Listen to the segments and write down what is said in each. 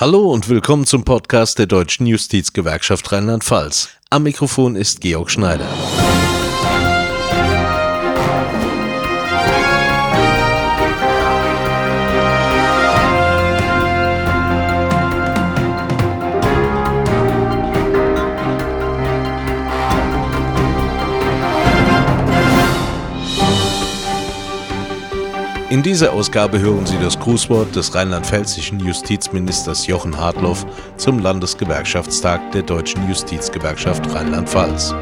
Hallo und willkommen zum Podcast der Deutschen Justizgewerkschaft Rheinland-Pfalz. Am Mikrofon ist Georg Schneider. In dieser Ausgabe hören Sie das Grußwort des rheinland-pfälzischen Justizministers Jochen Hartloff zum Landesgewerkschaftstag der Deutschen Justizgewerkschaft Rheinland-Pfalz.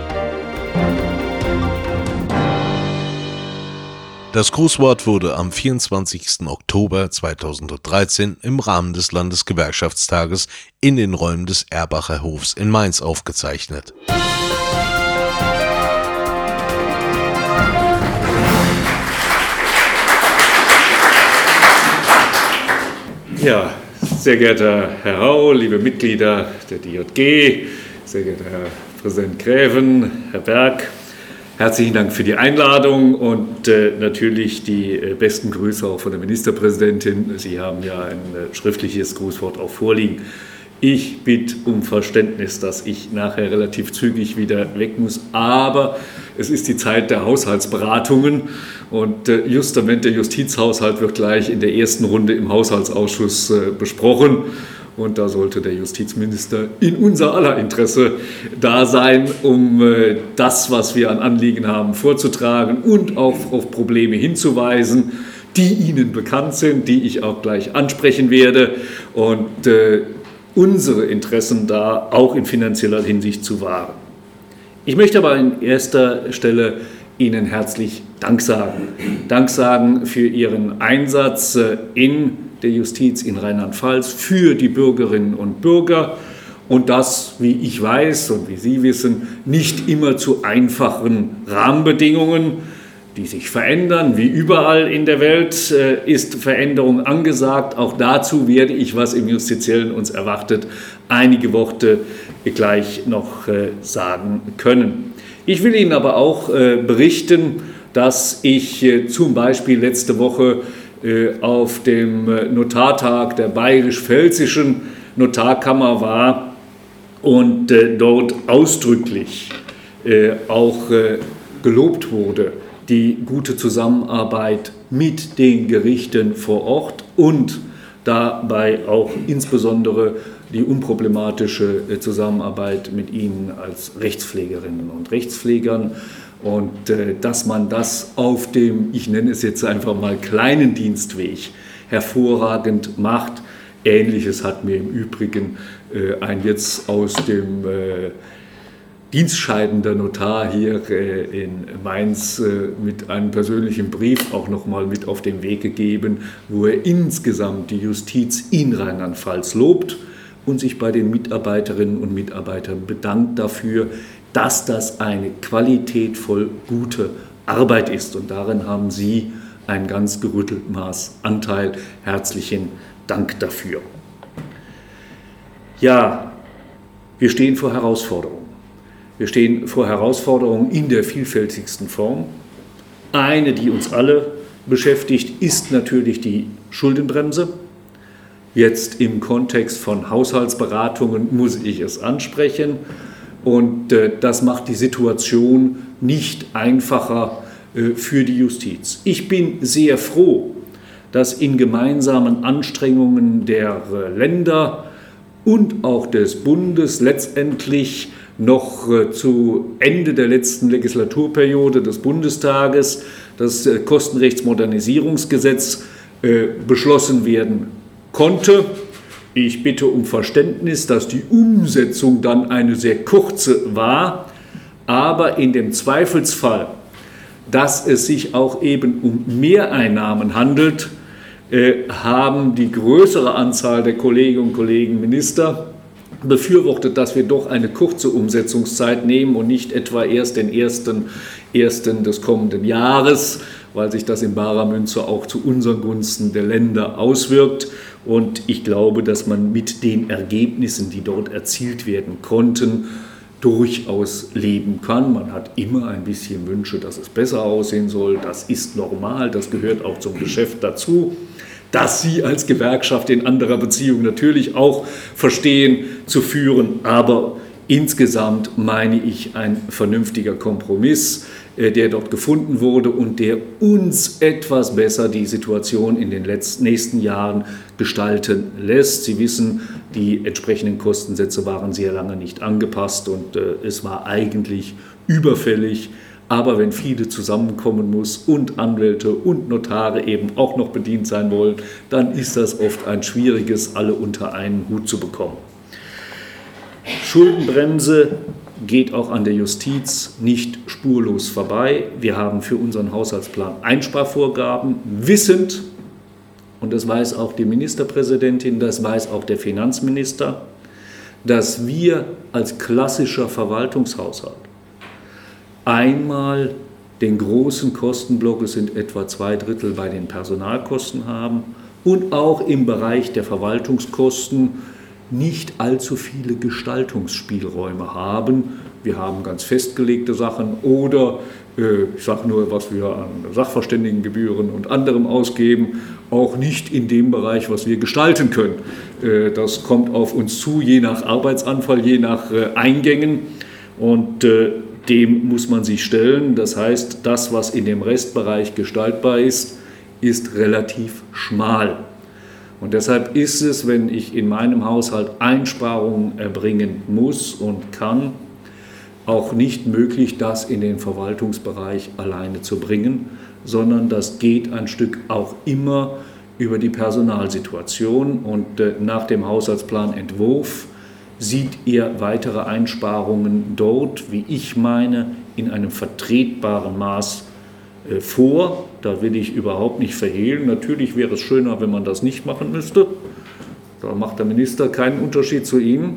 Das Grußwort wurde am 24. Oktober 2013 im Rahmen des Landesgewerkschaftstages in den Räumen des Erbacher Hofs in Mainz aufgezeichnet. Ja, sehr geehrter Herr Rau, liebe Mitglieder der DJG, sehr geehrter Herr Präsident Gräven, Herr Berg, herzlichen Dank für die Einladung und äh, natürlich die äh, besten Grüße auch von der Ministerpräsidentin. Sie haben ja ein äh, schriftliches Grußwort auch vorliegen. Ich bitte um Verständnis, dass ich nachher relativ zügig wieder weg muss, aber es ist die Zeit der Haushaltsberatungen und äh, justament der Justizhaushalt wird gleich in der ersten Runde im Haushaltsausschuss äh, besprochen. Und da sollte der Justizminister in unser aller Interesse da sein, um äh, das, was wir an Anliegen haben, vorzutragen und auch auf Probleme hinzuweisen, die Ihnen bekannt sind, die ich auch gleich ansprechen werde. Und unsere Interessen da auch in finanzieller Hinsicht zu wahren. Ich möchte aber an erster Stelle Ihnen herzlich Dank sagen. Dank sagen für Ihren Einsatz äh, in der Justiz in Rheinland-Pfalz, für die Bürgerinnen und Bürger und das, wie ich weiß und wie Sie wissen, nicht immer zu einfachen Rahmenbedingungen die sich verändern. Wie überall in der Welt äh, ist Veränderung angesagt. Auch dazu werde ich, was im Justiziellen uns erwartet, einige Worte gleich noch äh, sagen können. Ich will Ihnen aber auch äh, berichten, dass ich zum Beispiel letzte Woche auf dem Notartag der bayerisch-pfälzischen Notarkammer war und dort ausdrücklich auch gelobt wurde die gute Zusammenarbeit mit den Gerichten vor Ort und dabei auch insbesondere die unproblematische äh, Zusammenarbeit mit Ihnen als Rechtspflegerinnen und Rechtspflegern und äh, dass man das auf dem, ich nenne es jetzt einfach mal kleinen Dienstweg hervorragend macht. Ähnliches hat mir im Übrigen äh, ein jetzt aus dem dienstscheidender Notar hier äh, in Mainz äh, mit einem persönlichen Brief auch nochmal mit auf den Weg gegeben, wo er insgesamt die Justiz in Rheinland-Pfalz lobt und sich bei den Mitarbeiterinnen und Mitarbeitern bedankt dafür, dass das eine qualitätvoll gute Arbeit ist. Und darin haben Sie ein ganz gerüttelt Maß Anteil. Herzlichen Dank dafür. Ja, wir stehen vor Herausforderungen. Wir stehen vor Herausforderungen in der vielfältigsten Form. Eine, die uns alle beschäftigt, ist natürlich die Schuldenbremse. Jetzt im Kontext von Haushaltsberatungen muss ich es ansprechen. Und äh, das macht die Situation nicht einfacher äh, für die Justiz. Ich bin sehr froh, dass in gemeinsamen Anstrengungen der äh, Länder und auch des Bundes letztendlich noch äh, zu Ende der letzten Legislaturperiode des Bundestages das äh, Kostenrechtsmodernisierungsgesetz äh, beschlossen werden konnte. Ich bitte um Verständnis, dass die Umsetzung dann eine sehr kurze war, aber in dem Zweifelsfall, dass es sich auch eben um Mehreinnahmen handelt, haben die größere Anzahl der Kolleginnen und Kollegen Minister befürwortet, dass wir doch eine kurze Umsetzungszeit nehmen und nicht etwa erst den ersten, ersten des kommenden Jahres, weil sich das in barer Münze auch zu unseren Gunsten der Länder auswirkt. Und ich glaube, dass man mit den Ergebnissen, die dort erzielt werden konnten, durchaus leben kann. Man hat immer ein bisschen Wünsche, dass es besser aussehen soll. Das ist normal, das gehört auch zum Geschäft dazu. Das Sie als Gewerkschaft in anderer Beziehung natürlich auch verstehen zu führen. Aber insgesamt meine ich ein vernünftiger Kompromiss, äh, der dort gefunden wurde und der uns etwas besser die Situation in den letzten, nächsten Jahren gestalten lässt. Sie wissen, die entsprechenden Kostensätze waren sehr lange nicht angepasst und äh, es war eigentlich überfällig. Aber wenn viele zusammenkommen muss und Anwälte und Notare eben auch noch bedient sein wollen, dann ist das oft ein schwieriges, alle unter einen Hut zu bekommen. Schuldenbremse geht auch an der Justiz nicht spurlos vorbei. Wir haben für unseren Haushaltsplan Einsparvorgaben, wissend, und das weiß auch die Ministerpräsidentin, das weiß auch der Finanzminister, dass wir als klassischer Verwaltungshaushalt einmal den großen Kostenblock, es sind etwa zwei Drittel bei den Personalkosten haben und auch im Bereich der Verwaltungskosten nicht allzu viele Gestaltungsspielräume haben. Wir haben ganz festgelegte Sachen oder äh, ich sage nur, was wir an Sachverständigengebühren und anderem ausgeben, auch nicht in dem Bereich, was wir gestalten können. Äh, das kommt auf uns zu, je nach Arbeitsanfall, je nach äh, Eingängen. Und dem muss man sich stellen. Das heißt, das, was in dem Restbereich gestaltbar ist, ist relativ schmal. Und deshalb ist es, wenn ich in meinem Haushalt Einsparungen erbringen muss und kann, auch nicht möglich, das in den Verwaltungsbereich alleine zu bringen, sondern das geht ein Stück auch immer über die Personalsituation. Und äh, nach dem Haushaltsplanentwurf sieht ihr weitere Einsparungen dort, wie ich meine, in einem vertretbaren Maß äh, vor. Da will ich überhaupt nicht verhehlen. Natürlich wäre es schöner, wenn man das nicht machen müsste. Da macht der Minister keinen Unterschied zu ihm.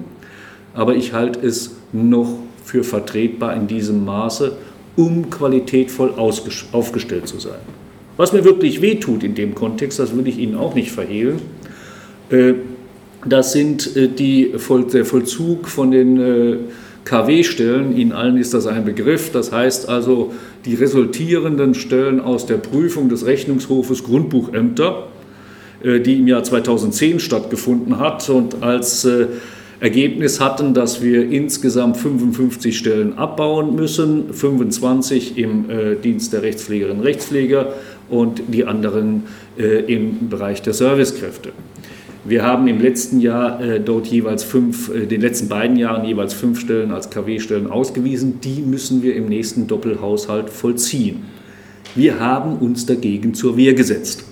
Aber ich halte es noch für vertretbar in diesem Maße, um qualitätvoll aufgestellt zu sein. Was mir wirklich wehtut in dem Kontext, das will ich Ihnen auch nicht verhehlen, äh, das sind äh, die, der Vollzug von den KW-Stellen. Ihnen allen ist das ein Begriff. Das heißt also die resultierenden Stellen aus der Prüfung des Rechnungshofes Grundbuchämter, äh, die im Jahr 2010 stattgefunden hat und als äh, Ergebnis hatten, dass wir insgesamt 55 Stellen abbauen müssen, 25 im äh, Dienst der Rechtspflegerinnen und Rechtspfleger und die anderen im Bereich der Servicekräfte. Wir haben im letzten Jahr äh, dort jeweils fünf, äh, den letzten beiden Jahren jeweils fünf Stellen als KW-Stellen ausgewiesen. Die müssen wir im nächsten Doppelhaushalt vollziehen. Wir haben uns dagegen zur Wehr gesetzt.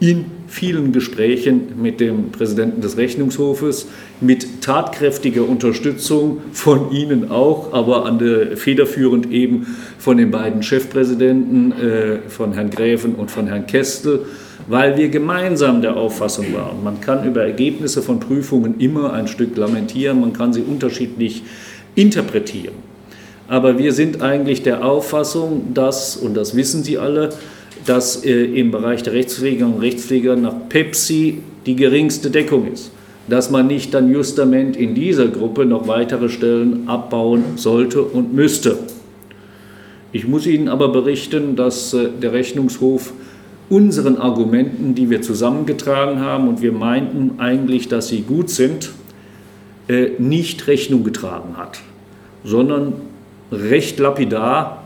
In vielen Gesprächen mit dem Präsidenten des Rechnungshofes, mit tatkräftiger Unterstützung von Ihnen auch, aber an der, federführend eben von den beiden Chefpräsidenten, äh, von Herrn Gräfen und von Herrn Kestel weil wir gemeinsam der Auffassung waren, man kann über Ergebnisse von Prüfungen immer ein Stück lamentieren, man kann sie unterschiedlich interpretieren. Aber wir sind eigentlich der Auffassung, dass, und das wissen Sie alle, dass äh, im Bereich der Rechtspfleger und Rechtspfleger nach Pepsi die geringste Deckung ist. Dass man nicht dann justament in dieser Gruppe noch weitere Stellen abbauen sollte und müsste. Ich muss Ihnen aber berichten, dass äh, der Rechnungshof unseren Argumenten, die wir zusammengetragen haben und wir meinten eigentlich, dass sie gut sind, äh, nicht Rechnung getragen hat, sondern recht lapidar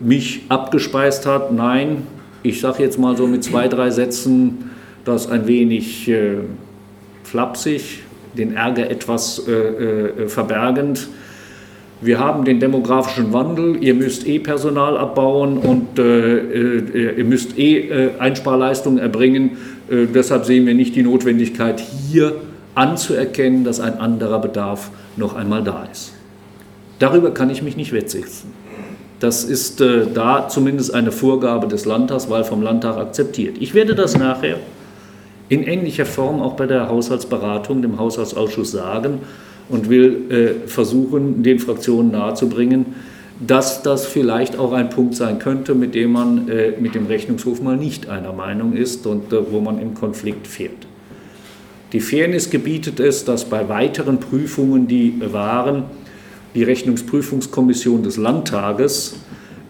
mich abgespeist hat, nein, ich sage jetzt mal so mit zwei, drei Sätzen, das ein wenig äh, flapsig, den Ärger etwas äh, äh, verbergend, wir haben den demografischen Wandel, ihr müsst eh Personal abbauen und äh, äh, ihr müsst eh äh, Einsparleistungen erbringen. Äh, deshalb sehen wir nicht die Notwendigkeit, hier anzuerkennen, dass ein anderer Bedarf noch einmal da ist. Darüber kann ich mich nicht wettsetzen. Das ist äh, da zumindest eine Vorgabe des Landtags, weil vom Landtag akzeptiert. Ich werde das nachher in ähnlicher Form auch bei der Haushaltsberatung, dem Haushaltsausschuss sagen und will äh, versuchen, den Fraktionen nahezubringen, dass das vielleicht auch ein Punkt sein könnte, mit dem man äh, mit dem Rechnungshof mal nicht einer Meinung ist und äh, wo man im Konflikt fährt. Die Fairness gebietet es, dass bei weiteren Prüfungen, die waren, die Rechnungsprüfungskommission des Landtages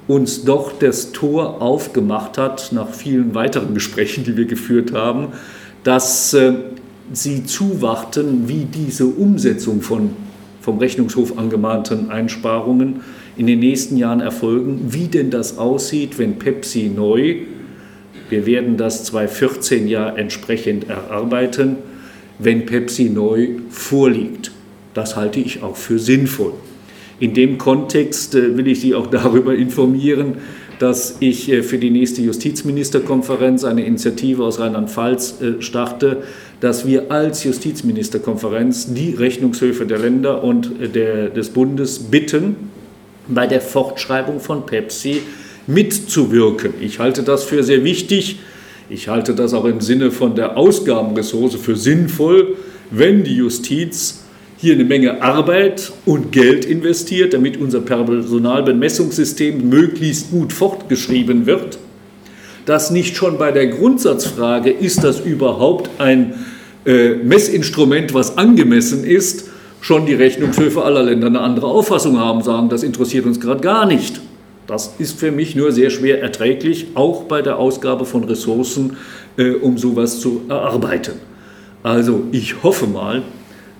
uns doch das Tor aufgemacht hat, nach vielen weiteren Gesprächen, die wir geführt haben, dass äh, sie zuwarten, wie diese Umsetzung von vom Rechnungshof angemahnten Einsparungen in den nächsten Jahren erfolgen, wie denn das aussieht, wenn Pepsi neu, wir werden das 2014 ja entsprechend erarbeiten, wenn Pepsi neu vorliegt. Das halte ich auch für sinnvoll. In dem Kontext äh, will ich Sie auch darüber informieren, dass ich äh, für die nächste Justizministerkonferenz eine Initiative aus Rheinland-Pfalz äh, starte, dass wir als Justizministerkonferenz die Rechnungshöfe der Länder und der, des Bundes bitten, bei der Fortschreibung von Pepsi mitzuwirken. Ich halte das für sehr wichtig. Ich halte das auch im Sinne von der Ausgabenressource für sinnvoll, wenn die Justiz hier eine Menge Arbeit und Geld investiert, damit unser Personalbemessungssystem möglichst gut fortgeschrieben wird, dass nicht schon bei der Grundsatzfrage, ist das überhaupt ein äh, Messinstrument, was angemessen ist, schon die Rechnungshöfe aller Länder eine andere Auffassung haben, sagen, das interessiert uns gerade gar nicht. Das ist für mich nur sehr schwer erträglich, auch bei der Ausgabe von Ressourcen, äh, um sowas zu erarbeiten. Also ich hoffe mal,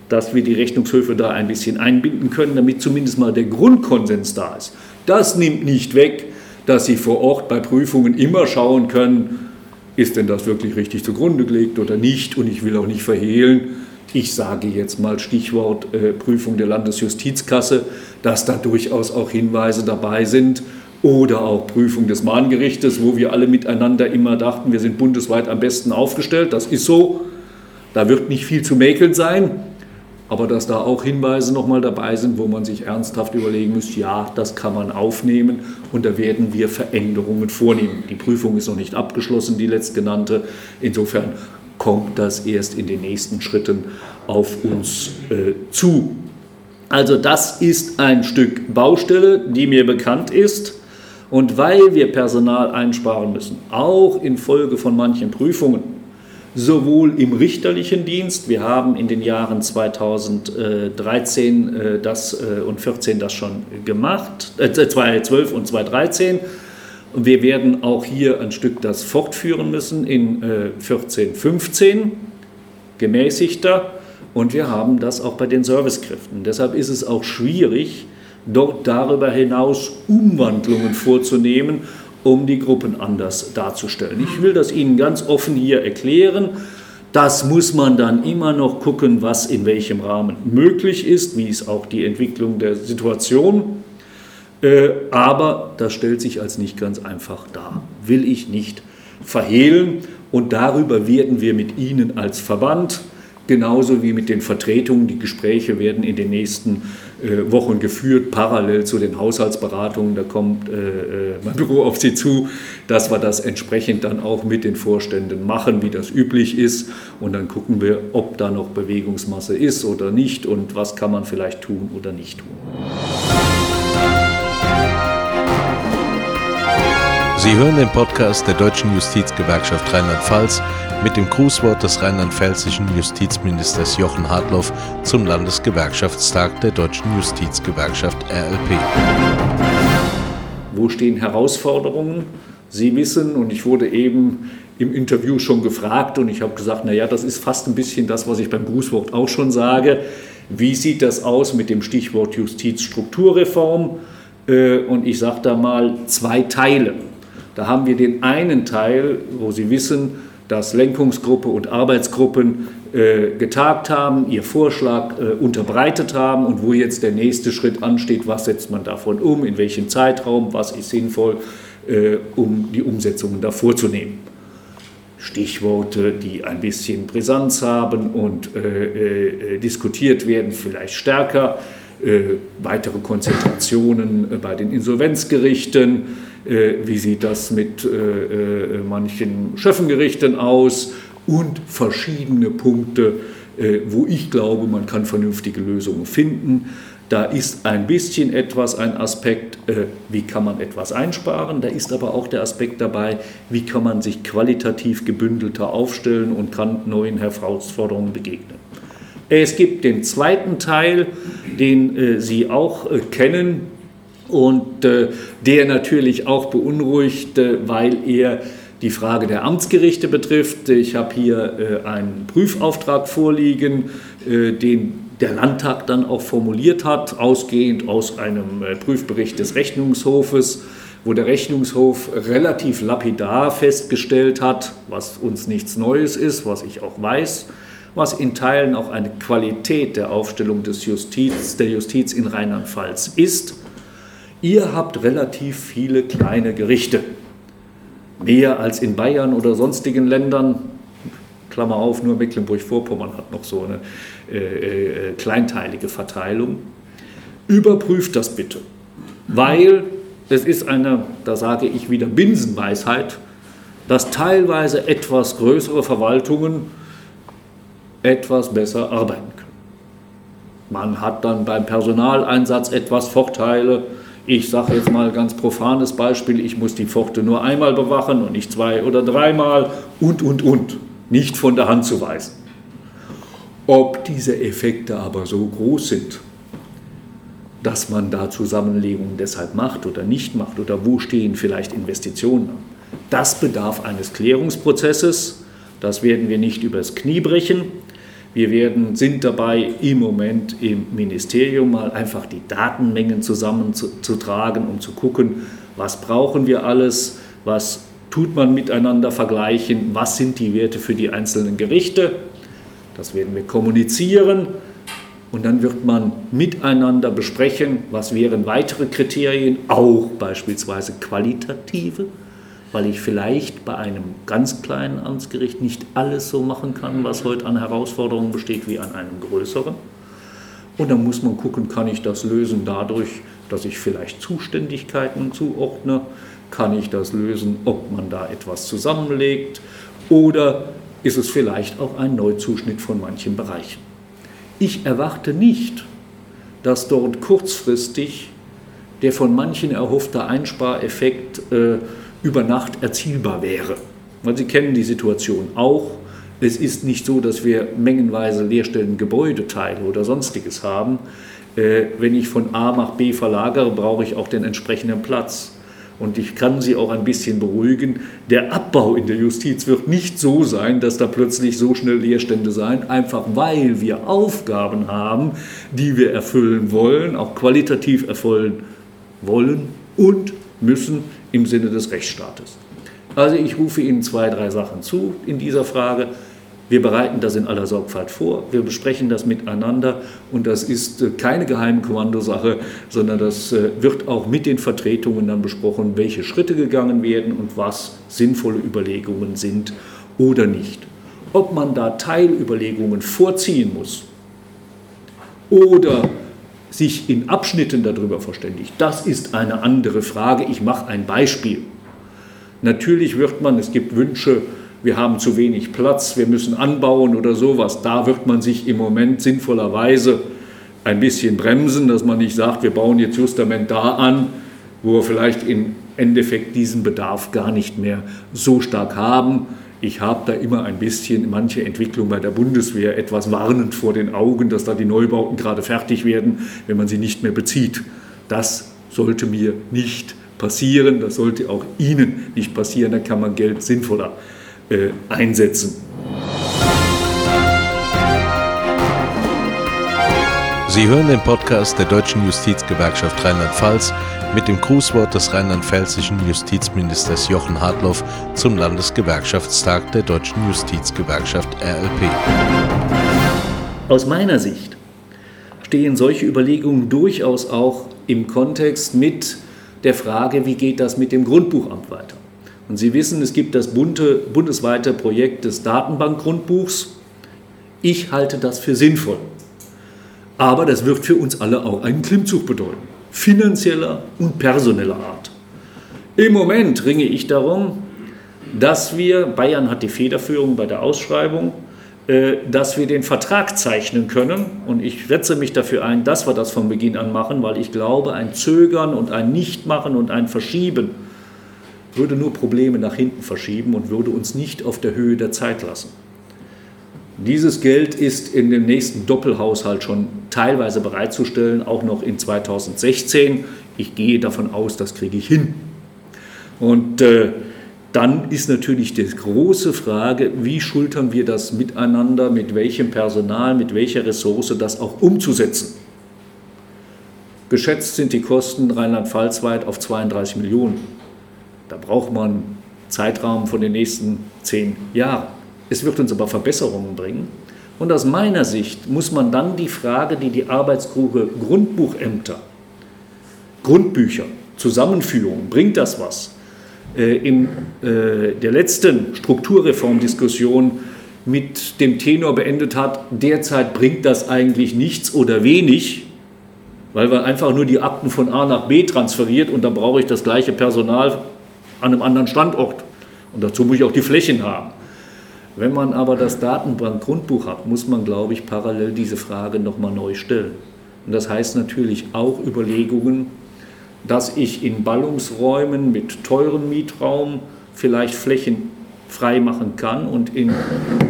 dass wir die Rechnungshöfe da ein bisschen einbinden können, damit zumindest mal der Grundkonsens da ist. Das nimmt nicht weg, dass Sie vor Ort bei Prüfungen immer schauen können, ist denn das wirklich richtig zugrunde gelegt oder nicht. Und ich will auch nicht verhehlen, ich sage jetzt mal Stichwort äh, Prüfung der Landesjustizkasse, dass da durchaus auch Hinweise dabei sind oder auch Prüfung des Mahngerichtes, wo wir alle miteinander immer dachten, wir sind bundesweit am besten aufgestellt. Das ist so. Da wird nicht viel zu mäkeln sein aber dass da auch Hinweise nochmal dabei sind, wo man sich ernsthaft überlegen muss, ja, das kann man aufnehmen und da werden wir Veränderungen vornehmen. Die Prüfung ist noch nicht abgeschlossen, die letztgenannte. Insofern kommt das erst in den nächsten Schritten auf uns äh, zu. Also das ist ein Stück Baustelle, die mir bekannt ist. Und weil wir Personal einsparen müssen, auch infolge von manchen Prüfungen, sowohl im richterlichen Dienst, wir haben in den Jahren 2013 äh, das, äh, und 14 das schon gemacht, äh, 2012 und 2013, und wir werden auch hier ein Stück das fortführen müssen in äh, 14, 15, gemäßigter, und wir haben das auch bei den Servicekräften. Deshalb ist es auch schwierig, dort darüber hinaus Umwandlungen vorzunehmen um die Gruppen anders darzustellen. Ich will das Ihnen ganz offen hier erklären. Das muss man dann immer noch gucken, was in welchem Rahmen möglich ist, wie ist auch die Entwicklung der Situation. Äh, aber das stellt sich als nicht ganz einfach dar. Will ich nicht verhehlen. Und darüber werden wir mit Ihnen als Verband, genauso wie mit den Vertretungen, die Gespräche werden in den nächsten Wochen geführt, parallel zu den Haushaltsberatungen. Da kommt äh, äh, mein Büro auf Sie zu, dass wir das entsprechend dann auch mit den Vorständen machen, wie das üblich ist. Und dann gucken wir, ob da noch Bewegungsmasse ist oder nicht und was kann man vielleicht tun oder nicht tun. Sie hören den Podcast der Deutschen Justizgewerkschaft Rheinland-Pfalz mit dem Grußwort des rheinland-pfälzischen Justizministers Jochen Hartloff zum Landesgewerkschaftstag der Deutschen Justizgewerkschaft RLP. Wo stehen Herausforderungen? Sie wissen, und ich wurde eben im Interview schon gefragt und ich habe gesagt, naja, das ist fast ein bisschen das, was ich beim Grußwort auch schon sage. Wie sieht das aus mit dem Stichwort Justizstrukturreform? Äh, und ich sage da mal zwei Teile. Da haben wir den einen Teil, wo Sie wissen, dass Lenkungsgruppe und Arbeitsgruppen äh, getagt haben, ihr Vorschlag äh, unterbreitet haben und wo jetzt der nächste Schritt ansteht, was setzt man davon um, in welchem Zeitraum, was ist sinnvoll, äh, um die Umsetzungen da vorzunehmen. Stichworte, die ein bisschen Brisanz haben und diskutiert werden, vielleicht stärker, weitere Konzentrationen bei den Insolvenzgerichten, wie sieht das mit äh, äh, manchen Schöffengerichten aus und verschiedene Punkte, wo ich glaube, man kann vernünftige Lösungen finden. Da ist ein bisschen etwas ein Aspekt, wie kann man etwas einsparen. Da ist aber auch der Aspekt dabei, wie kann man sich qualitativ gebündelter aufstellen und kann neuen Herausforderungen begegnen. Es gibt den zweiten Teil, den Sie auch kennen, und äh, der natürlich auch beunruhigt, weil er die Frage der Amtsgerichte betrifft. Ich habe hier äh, einen Prüfauftrag vorliegen, äh, den der Landtag dann auch formuliert hat, ausgehend aus einem Prüfbericht des Rechnungshofes, wo der Rechnungshof relativ lapidar festgestellt hat, was uns nichts Neues ist, was ich auch weiß, was in Teilen auch eine Qualität der Aufstellung des Justiz, der Justiz in Rheinland-Pfalz ist. Ihr habt relativ viele kleine Gerichte, mehr als in Bayern oder sonstigen Ländern. Klammer auf, nur Mecklenburg-Vorpommern hat noch so eine äh, äh, kleinteilige Verteilung. Überprüft das bitte, weil es ist eine, da sage ich wieder Binsenweisheit, dass teilweise etwas größere Verwaltungen etwas besser arbeiten können. Man hat dann beim Personaleinsatz etwas Vorteile. Ich sage jetzt mal ganz profanes Beispiel, ich muss die Pforte nur einmal bewachen und nicht zwei oder dreimal und, und, und nicht von der Hand zu weisen. Ob diese Effekte aber so groß sind, dass man da Zusammenlegungen deshalb macht oder nicht macht oder wo stehen vielleicht Investitionen, das bedarf eines Klärungsprozesses. Das werden wir nicht übers Knie brechen. Wir werden, sind dabei im Moment im Ministerium mal einfach die Datenmengen zusammenzutragen, um zu gucken, was brauchen wir alles, was tut man miteinander vergleichen, was sind die Werte für die einzelnen Gerichte. Das werden wir kommunizieren und dann wird man miteinander besprechen, was wären weitere Kriterien, auch beispielsweise qualitative, weil ich vielleicht bei einem ganz kleinen Amtsgericht nicht alles so machen kann, was heute an Herausforderungen besteht, wie an einem größeren. Und dann muss man gucken, kann ich das lösen dadurch, dass ich vielleicht Zuständigkeiten zuordne, kann ich das lösen, ob man da etwas zusammenlegt oder ist es vielleicht auch ein Neuzuschnitt von manchen Bereichen. Ich erwarte nicht, dass dort kurzfristig der von manchen erhoffte Einspareffekt äh, über Nacht erzielbar wäre. Weil Sie kennen die Situation auch. Es ist nicht so, dass wir mengenweise Leerstellen Gebäudeteile oder sonstiges haben. Äh, wenn ich von A nach B verlagere, brauche ich auch den entsprechenden Platz. Und ich kann Sie auch ein bisschen beruhigen, der Abbau in der Justiz wird nicht so sein, dass da plötzlich so schnell Leerstände sein, einfach weil wir Aufgaben haben, die wir erfüllen wollen, auch qualitativ erfüllen wollen und müssen im Sinne des Rechtsstaates. Also ich rufe Ihnen zwei, drei Sachen zu in dieser Frage. Wir bereiten das in aller Sorgfalt vor, wir besprechen das miteinander und das ist äh, keine Geheimkommandosache, sondern das äh, wird auch mit den Vertretungen dann besprochen, welche Schritte gegangen werden und was sinnvolle Überlegungen sind oder nicht. Ob man da Teilüberlegungen vorziehen muss oder sich in Abschnitten darüber verständigt, das ist eine andere Frage. Ich mache ein Beispiel. Natürlich wird man, es gibt Wünsche, wir haben zu wenig Platz, wir müssen anbauen oder sowas. Da wird man sich im Moment sinnvollerweise ein bisschen bremsen, dass man nicht sagt, wir bauen jetzt justament da an, wo wir vielleicht im Endeffekt diesen Bedarf gar nicht mehr so stark haben. Ich habe da immer ein bisschen manche Entwicklung bei der Bundeswehr etwas warnend vor den Augen, dass da die Neubauten gerade fertig werden, wenn man sie nicht mehr bezieht. Das sollte mir nicht passieren, das sollte auch Ihnen nicht passieren, da kann man Geld sinnvoller äh, einsetzen. Sie hören den Podcast der Deutschen Justizgewerkschaft Rheinland-Pfalz mit dem Grußwort des rheinland-pfälzischen Justizministers Jochen Hartloff zum Landesgewerkschaftstag der Deutschen Justizgewerkschaft RLP. Aus meiner Sicht stehen solche Überlegungen durchaus auch im Kontext mit der Frage, wie geht das mit dem Grundbuchamt weiter. Und Sie wissen, es gibt das bunte, bundesweite Projekt des Datenbankgrundbuchs. Ich halte das für sinnvoll. Aber das wird für uns alle auch einen Klimmzug bedeuten, finanzieller und personeller Art. Im Moment ringe ich darum, dass wir, Bayern hat die Federführung bei der Ausschreibung, äh, dass wir den Vertrag zeichnen können. Und ich setze mich dafür ein, dass wir das von Beginn an machen, weil ich glaube, ein Zögern und ein Nichtmachen und ein Verschieben würde nur Probleme nach hinten verschieben und würde uns nicht auf der Höhe der Zeit lassen. Dieses Geld ist in dem nächsten Doppelhaushalt schon teilweise bereitzustellen, auch noch in 2016. Ich gehe davon aus, das kriege ich hin. Und äh, dann ist natürlich die große Frage, wie schultern wir das miteinander, mit welchem Personal, mit welcher Ressource das auch umzusetzen. Geschätzt sind die Kosten rheinland-pfalz-weit auf 32 Millionen. Da braucht man einen Zeitraum von den nächsten zehn Jahren. Es wird uns aber Verbesserungen bringen. Und aus meiner Sicht muss man dann die Frage, die die Arbeitsgruppe Grundbuchämter, Grundbücher, Zusammenführung, bringt das was? Äh, in äh, der letzten Strukturreformdiskussion mit dem Tenor beendet hat, derzeit bringt das eigentlich nichts oder wenig, weil wir einfach nur die Akten von A nach B transferiert und dann brauche ich das gleiche Personal an einem anderen Standort. Und dazu muss ich auch die Flächen haben. Wenn man aber das Datenbankgrundbuch hat, muss man, glaube ich, parallel diese Frage nochmal neu stellen. Und das heißt natürlich auch Überlegungen, dass ich in Ballungsräumen mit teurem Mietraum vielleicht Flächen frei machen kann und in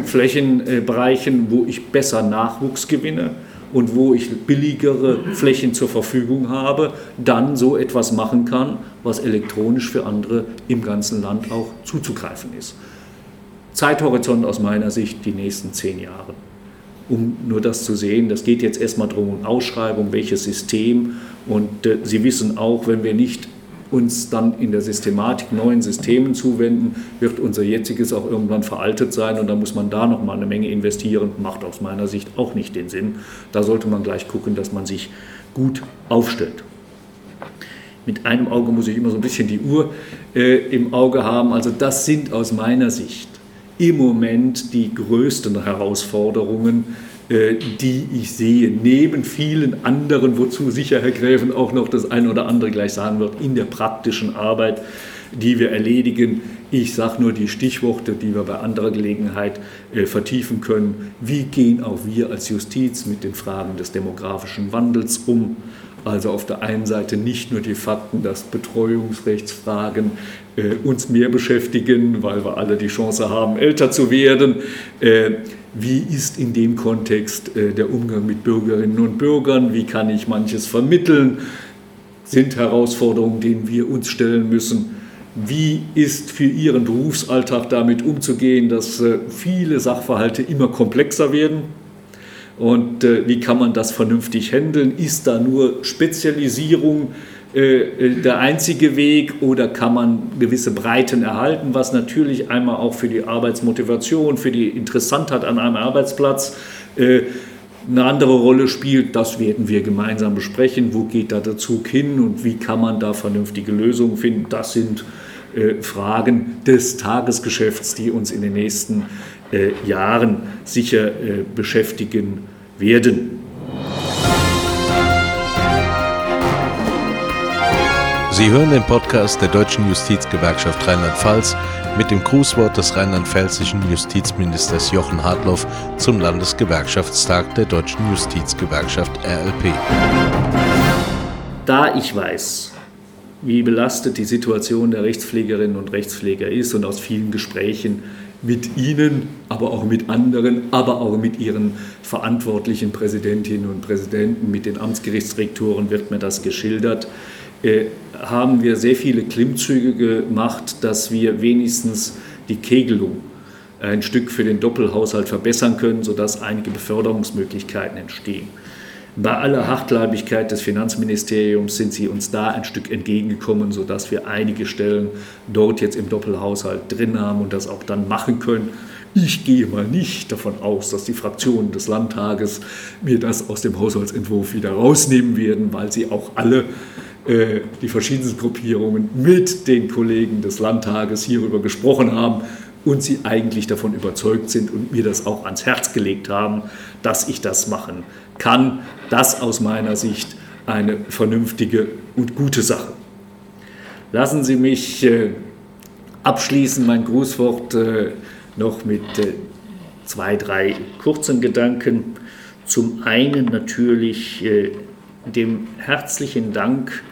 Flächenbereichen, wo ich besser Nachwuchs gewinne und wo ich billigere Flächen zur Verfügung habe, dann so etwas machen kann, was elektronisch für andere im ganzen Land auch zuzugreifen ist. Zeithorizont aus meiner Sicht die nächsten zehn Jahre. Um nur das zu sehen, das geht jetzt erstmal darum, um Ausschreibung, welches System und äh, Sie wissen auch, wenn wir nicht uns dann in der Systematik neuen Systemen zuwenden, wird unser jetziges auch irgendwann veraltet sein und da muss man da noch mal eine Menge investieren. Macht aus meiner Sicht auch nicht den Sinn. Da sollte man gleich gucken, dass man sich gut aufstellt. Mit einem Auge muss ich immer so ein bisschen die Uhr äh, im Auge haben. Also das sind aus meiner Sicht im Moment die größten Herausforderungen, äh, die ich sehe, neben vielen anderen, wozu sicher Herr Gräfen auch noch das eine oder andere gleich sagen wird, in der praktischen Arbeit, die wir erledigen. Ich sage nur die Stichworte, die wir bei anderer Gelegenheit äh, vertiefen können. Wie gehen auch wir als Justiz mit den Fragen des demografischen Wandels um? Also auf der einen Seite nicht nur die Fakten, dass Betreuungsrechtsfragen äh, uns mehr beschäftigen, weil wir alle die Chance haben, älter zu werden. Äh, wie ist in dem Kontext äh, der Umgang mit Bürgerinnen und Bürgern? Wie kann ich manches vermitteln? Sind Herausforderungen, denen wir uns stellen müssen. Wie ist für Ihren Berufsalltag damit umzugehen, dass äh, viele Sachverhalte immer komplexer werden? Und äh, wie kann man das vernünftig handeln? Ist da nur Spezialisierung äh, äh, der einzige Weg oder kann man gewisse Breiten erhalten, was natürlich einmal auch für die Arbeitsmotivation, für die Interessantheit an einem Arbeitsplatz äh, eine andere Rolle spielt, das werden wir gemeinsam besprechen. Wo geht da der Zug hin und wie kann man da vernünftige Lösungen finden? Das sind Fragen des Tagesgeschäfts, die uns in den nächsten Jahren sicher beschäftigen werden. Sie hören den Podcast der Deutschen Justizgewerkschaft Rheinland-Pfalz mit dem Grußwort des rheinland-pfälzischen Justizministers Jochen Hartloff zum Landesgewerkschaftstag der Deutschen Justizgewerkschaft RLP. Da ich weiß, wie belastet die Situation der Rechtspflegerinnen und Rechtspfleger ist und aus vielen Gesprächen mit Ihnen, aber auch mit anderen, aber auch mit Ihren verantwortlichen Präsidentinnen und Präsidenten, mit den Amtsgerichtsrektoren wird mir das geschildert äh, haben wir sehr viele Klimmzüge gemacht, dass wir wenigstens die Kegelung ein Stück für den Doppelhaushalt verbessern können, sodass einige Beförderungsmöglichkeiten entstehen. Bei aller Hartleibigkeit des Finanzministeriums sind sie uns da ein Stück entgegengekommen, sodass wir einige Stellen dort jetzt im Doppelhaushalt drin haben und das auch dann machen können. Ich gehe mal nicht davon aus, dass die Fraktionen des Landtages mir das aus dem Haushaltsentwurf wieder rausnehmen werden, weil sie auch alle äh, die verschiedensten Gruppierungen mit den Kollegen des Landtages hierüber gesprochen haben und sie eigentlich davon überzeugt sind und mir das auch ans Herz gelegt haben, dass ich das machen kann. Das aus meiner Sicht eine vernünftige und gute Sache. Lassen Sie mich äh, abschließen, mein Grußwort äh, noch mit zwei, drei kurzen Gedanken. Zum einen natürlich dem herzlichen Dank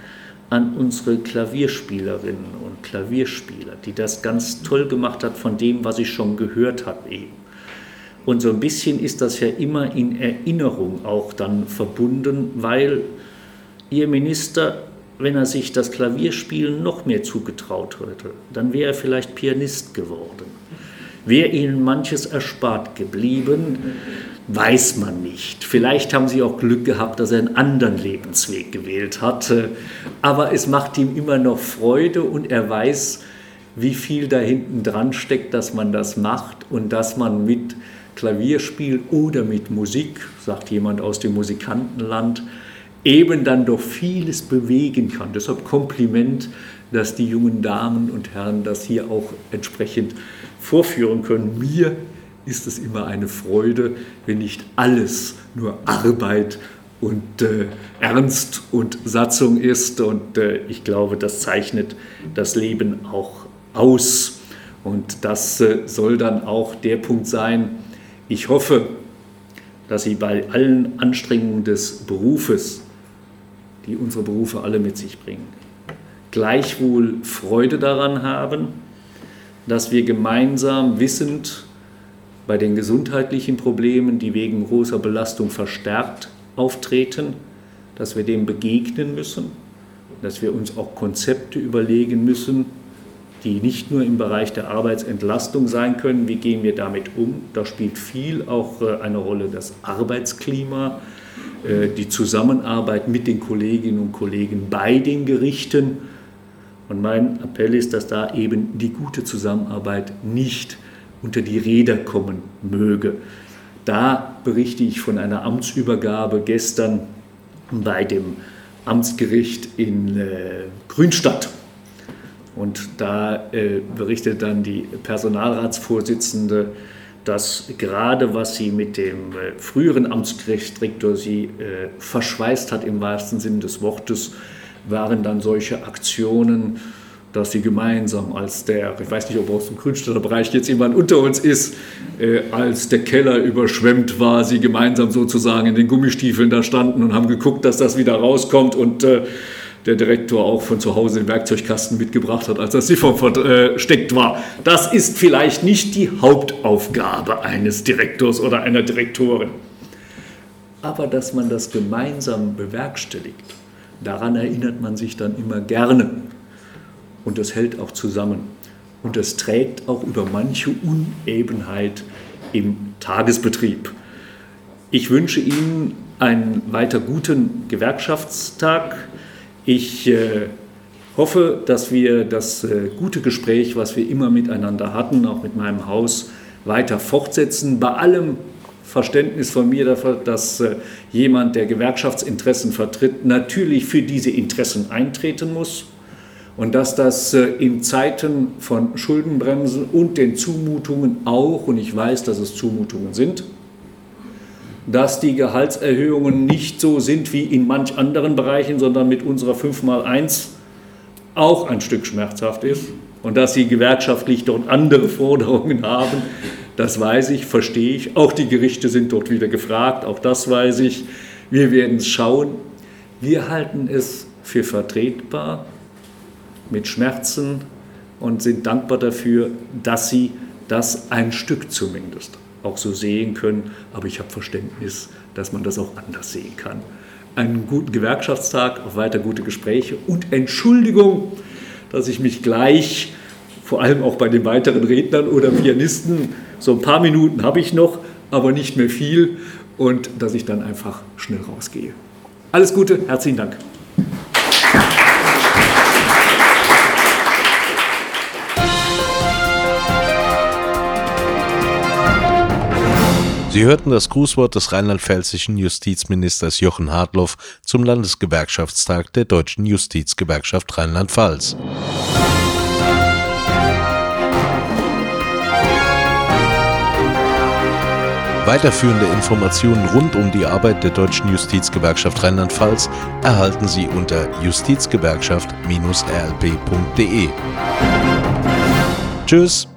an unsere Klavierspielerinnen und Klavierspieler, die das ganz toll gemacht hat von dem, was ich schon gehört habe eben. Und so ein bisschen ist das ja immer in Erinnerung auch dann verbunden, weil Ihr Minister wenn er sich das Klavierspielen noch mehr zugetraut hätte, dann wäre er vielleicht Pianist geworden. Wäre ihnen manches erspart geblieben, weiß man nicht. Vielleicht haben sie auch Glück gehabt, dass er einen anderen Lebensweg gewählt hatte. Aber es macht ihm immer noch Freude und er weiß, wie viel da hinten dran steckt, dass man das macht und dass man mit Klavierspiel oder mit Musik, sagt jemand aus dem Musikantenland, eben dann doch vieles bewegen kann. Deshalb Kompliment, dass die jungen Damen und Herren das hier auch entsprechend vorführen können. Mir ist es immer eine Freude, wenn nicht alles nur Arbeit und äh, Ernst und Satzung ist. Und äh, ich glaube, das zeichnet das Leben auch aus. Und das äh, soll dann auch der Punkt sein. Ich hoffe, dass Sie bei allen Anstrengungen des Berufes die unsere Berufe alle mit sich bringen. Gleichwohl Freude daran haben, dass wir gemeinsam wissend bei den gesundheitlichen Problemen, die wegen großer Belastung verstärkt auftreten, dass wir dem begegnen müssen, dass wir uns auch Konzepte überlegen müssen, die nicht nur im Bereich der Arbeitsentlastung sein können, wie gehen wir damit um, da spielt viel auch äh, eine Rolle das Arbeitsklima, äh, die Zusammenarbeit mit den Kolleginnen und Kollegen bei den Gerichten. Und mein Appell ist, dass da eben die gute Zusammenarbeit nicht unter die Räder kommen möge. Da berichte ich von einer Amtsübergabe gestern bei dem Amtsgericht in äh, Grünstadt. Und da äh, berichtet dann die Personalratsvorsitzende, dass gerade was sie mit dem äh, früheren Amtsgerichtsdirektor sie äh, verschweißt hat im wahrsten Sinne des Wortes, waren dann solche Aktionen, dass sie gemeinsam als der, ich weiß nicht, ob aus dem Grünstädter Bereich jetzt jemand unter uns ist, äh, als der Keller überschwemmt war, sie gemeinsam sozusagen in den Gummistiefeln da standen und haben geguckt, dass das wieder rauskommt und äh, der Direktor auch von zu Hause den Werkzeugkasten mitgebracht hat, als das Siphon versteckt war. Das ist vielleicht nicht die Hauptaufgabe eines Direktors oder einer Direktorin. Aber dass man das gemeinsam bewerkstelligt, daran erinnert man sich dann immer gerne. Und das hält auch zusammen. Und das trägt auch über manche Unebenheit im Tagesbetrieb. Ich wünsche Ihnen einen weiter guten Gewerkschaftstag. Ich äh, hoffe, dass wir das äh, gute Gespräch, was wir immer miteinander hatten, auch mit meinem Haus, weiter fortsetzen. Bei allem Verständnis von mir dafür, dass äh, jemand, der Gewerkschaftsinteressen vertritt, natürlich für diese Interessen eintreten muss und dass das äh, in Zeiten von Schuldenbremsen und den Zumutungen auch, und ich weiß, dass es Zumutungen sind, dass die Gehaltserhöhungen nicht so sind wie in manch anderen Bereichen, sondern mit unserer 5x1 auch ein Stück schmerzhaft ist. Und dass sie gewerkschaftlich dort andere Forderungen haben, das weiß ich, verstehe ich. Auch die Gerichte sind dort wieder gefragt, auch das weiß ich. Wir werden es schauen. Wir halten es für vertretbar mit Schmerzen und sind dankbar dafür, dass sie das ein Stück zumindest auch so sehen können. Aber ich habe Verständnis, dass man das auch anders sehen kann. Einen guten Gewerkschaftstag, auf weiter gute Gespräche und Entschuldigung, dass ich mich gleich, vor allem auch bei den weiteren Rednern oder Pianisten, so ein paar Minuten habe ich noch, aber nicht mehr viel und dass ich dann einfach schnell rausgehe. Alles Gute, herzlichen Dank. Sie hörten das Grußwort des rheinland-pfälzischen Justizministers Jochen Hartloff zum Landesgewerkschaftstag der Deutschen Justizgewerkschaft Rheinland-Pfalz. Weiterführende Informationen rund um die Arbeit der Deutschen Justizgewerkschaft Rheinland-Pfalz erhalten Sie unter justizgewerkschaft-rlp.de. Tschüss.